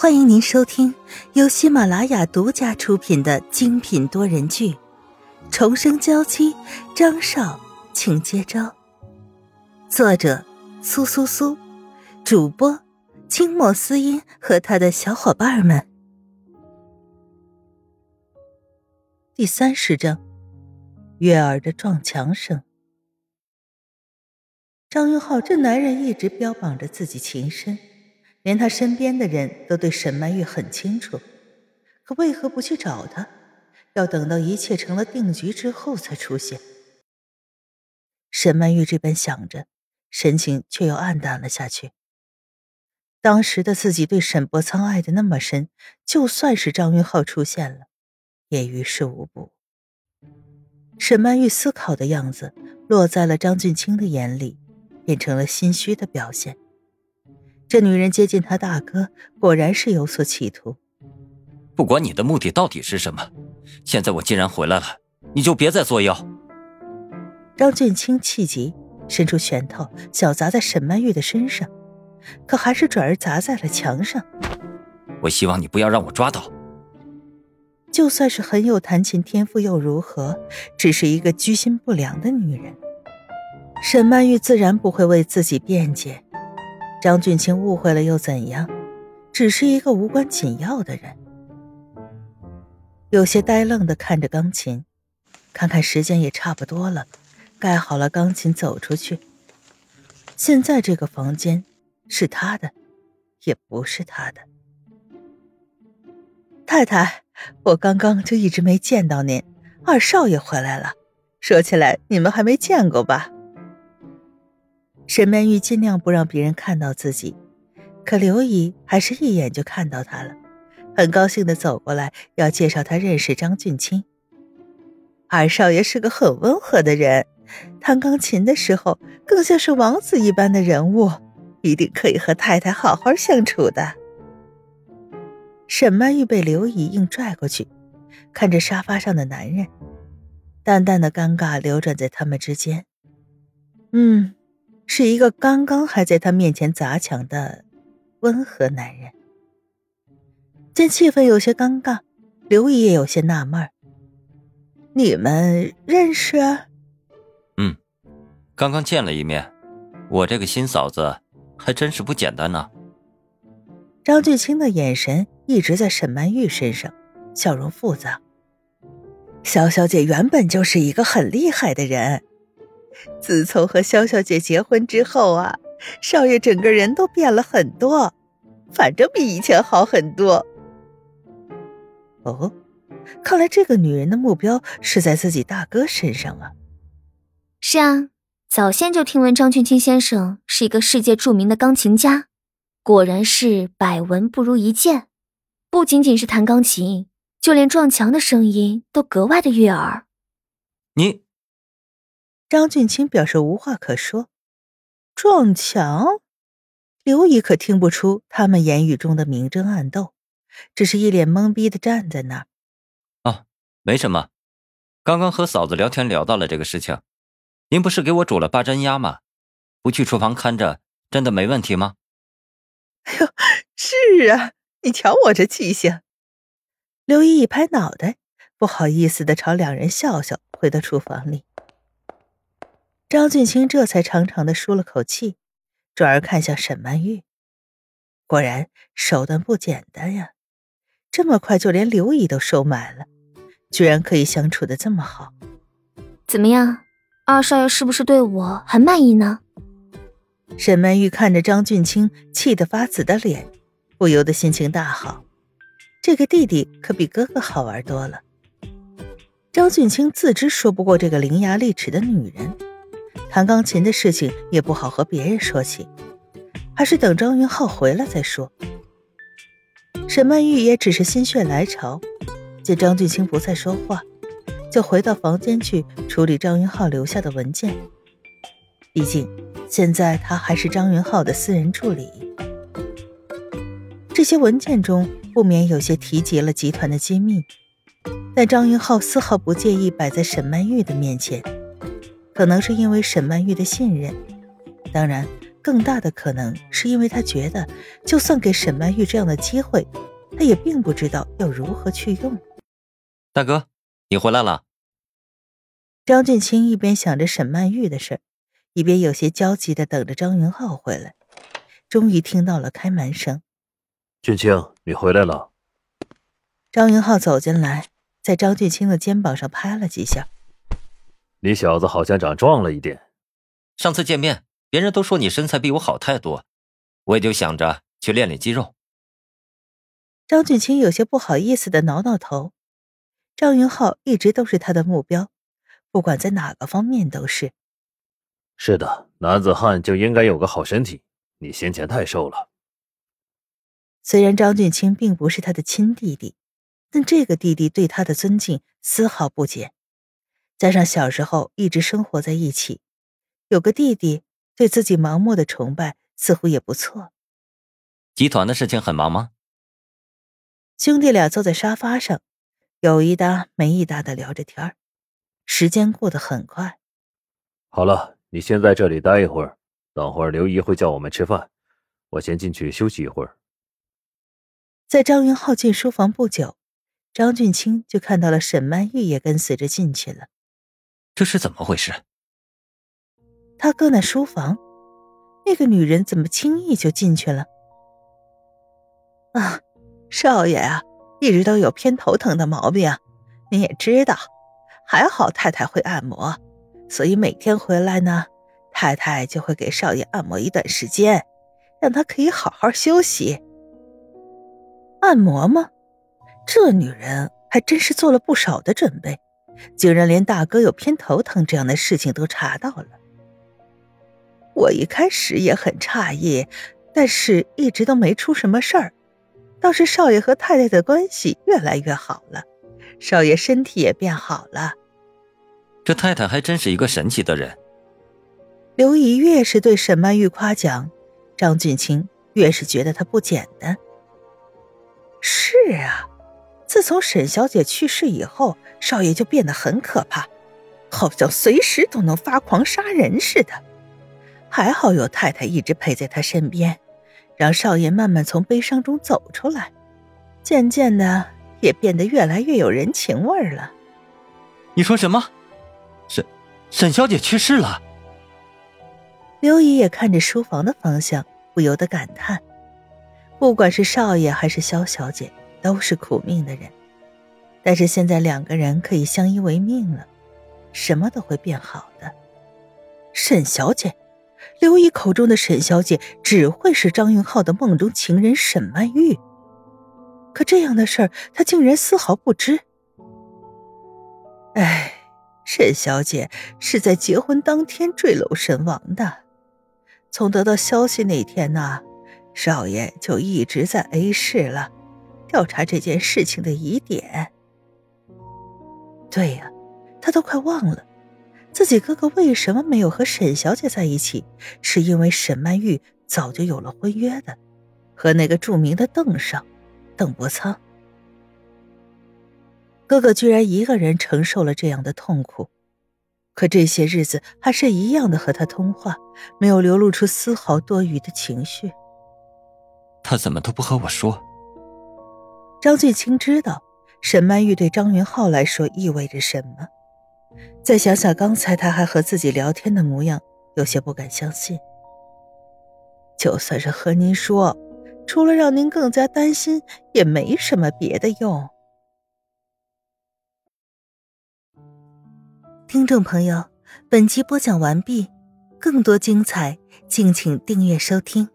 欢迎您收听由喜马拉雅独家出品的精品多人剧《重生娇妻》，张少，请接招。作者：苏苏苏，主播：清墨思音和他的小伙伴们。第三十章：悦耳的撞墙声。张云浩这男人一直标榜着自己情深。连他身边的人都对沈曼玉很清楚，可为何不去找他？要等到一切成了定局之后才出现。沈曼玉这般想着，神情却又暗淡了下去。当时的自己对沈伯苍爱的那么深，就算是张云浩出现了，也于事无补。沈曼玉思考的样子落在了张俊清的眼里，变成了心虚的表现。这女人接近他大哥，果然是有所企图。不管你的目的到底是什么，现在我既然回来了，你就别再作妖。张俊清气急，伸出拳头想砸在沈曼玉的身上，可还是转而砸在了墙上。我希望你不要让我抓到。就算是很有弹琴天赋又如何？只是一个居心不良的女人。沈曼玉自然不会为自己辩解。张俊清误会了又怎样？只是一个无关紧要的人。有些呆愣的看着钢琴，看看时间也差不多了，盖好了钢琴走出去。现在这个房间是他的，也不是他的。太太，我刚刚就一直没见到您，二少爷回来了。说起来，你们还没见过吧？沈曼玉尽量不让别人看到自己，可刘姨还是一眼就看到她了，很高兴的走过来要介绍她认识张俊清。二少爷是个很温和的人，弹钢琴的时候更像是王子一般的人物，一定可以和太太好好相处的。沈曼玉被刘姨硬拽过去，看着沙发上的男人，淡淡的尴尬流转在他们之间。嗯。是一个刚刚还在他面前砸墙的温和男人。见气氛有些尴尬，刘姨也有些纳闷：“你们认识？”“嗯，刚刚见了一面。我这个新嫂子还真是不简单呢。”张俊清的眼神一直在沈曼玉身上，笑容复杂。小小姐原本就是一个很厉害的人。自从和萧小姐结婚之后啊，少爷整个人都变了很多，反正比以前好很多。哦，看来这个女人的目标是在自己大哥身上啊。是啊，早先就听闻张俊清先生是一个世界著名的钢琴家，果然是百闻不如一见。不仅仅是弹钢琴，就连撞墙的声音都格外的悦耳。你。张俊清表示无话可说。撞墙，刘姨可听不出他们言语中的明争暗斗，只是一脸懵逼的站在那儿。哦，没什么，刚刚和嫂子聊天聊到了这个事情。您不是给我煮了八珍鸭吗？不去厨房看着，真的没问题吗？哎呦，是啊，你瞧我这记性。刘姨一拍脑袋，不好意思的朝两人笑笑，回到厨房里。张俊清这才长长的舒了口气，转而看向沈曼玉，果然手段不简单呀！这么快就连刘姨都收买了，居然可以相处的这么好。怎么样，二少爷是不是对我很满意呢？沈曼玉看着张俊清气得发紫的脸，不由得心情大好。这个弟弟可比哥哥好玩多了。张俊清自知说不过这个伶牙俐齿的女人。弹钢琴的事情也不好和别人说起，还是等张云浩回来再说。沈曼玉也只是心血来潮，见张俊清不再说话，就回到房间去处理张云浩留下的文件。毕竟现在他还是张云浩的私人助理，这些文件中不免有些提及了集团的机密，但张云浩丝毫不介意摆在沈曼玉的面前。可能是因为沈曼玉的信任，当然更大的可能是因为他觉得，就算给沈曼玉这样的机会，他也并不知道要如何去用。大哥，你回来了。张俊清一边想着沈曼玉的事，一边有些焦急的等着张云浩回来。终于听到了开门声，俊清，你回来了。张云浩走进来，在张俊清的肩膀上拍了几下。你小子好像长壮了一点。上次见面，别人都说你身材比我好太多，我也就想着去练练肌肉。张俊清有些不好意思的挠挠头。张云浩一直都是他的目标，不管在哪个方面都是。是的，男子汉就应该有个好身体。你先前太瘦了。虽然张俊清并不是他的亲弟弟，但这个弟弟对他的尊敬丝毫不减。加上小时候一直生活在一起，有个弟弟对自己盲目的崇拜，似乎也不错。集团的事情很忙吗？兄弟俩坐在沙发上，有一搭没一搭的聊着天时间过得很快。好了，你先在这里待一会儿。等会儿刘姨会叫我们吃饭，我先进去休息一会儿。在张云浩进书房不久，张俊清就看到了沈曼玉也跟随着进去了。这是怎么回事？他搁那书房，那个女人怎么轻易就进去了？啊，少爷啊，一直都有偏头疼的毛病，你也知道。还好太太会按摩，所以每天回来呢。太太就会给少爷按摩一段时间，让他可以好好休息。按摩吗？这女人还真是做了不少的准备，竟然连大哥有偏头疼这样的事情都查到了。我一开始也很诧异，但是一直都没出什么事儿，倒是少爷和太太的关系越来越好了，少爷身体也变好了。这太太还真是一个神奇的人。刘姨越是对沈曼玉夸奖，张俊清越是觉得她不简单。是啊，自从沈小姐去世以后，少爷就变得很可怕，好像随时都能发狂杀人似的。还好有太太一直陪在他身边，让少爷慢慢从悲伤中走出来，渐渐的也变得越来越有人情味了。你说什么？沈沈小姐去世了？刘姨也看着书房的方向，不由得感叹：不管是少爷还是萧小姐，都是苦命的人。但是现在两个人可以相依为命了，什么都会变好的。沈小姐，刘姨口中的沈小姐，只会是张云浩的梦中情人沈曼玉。可这样的事儿，她竟然丝毫不知。哎，沈小姐是在结婚当天坠楼身亡的。从得到消息那天呢，少爷就一直在 A 市了，调查这件事情的疑点。对呀，他都快忘了，自己哥哥为什么没有和沈小姐在一起，是因为沈曼玉早就有了婚约的，和那个著名的邓少，邓伯苍。哥哥居然一个人承受了这样的痛苦。可这些日子还是一样的和他通话，没有流露出丝毫多余的情绪。他怎么都不和我说？张俊清知道沈曼玉对张云浩来说意味着什么。再想想刚才他还和自己聊天的模样，有些不敢相信。就算是和您说，除了让您更加担心，也没什么别的用。听众朋友，本集播讲完毕，更多精彩，敬请订阅收听。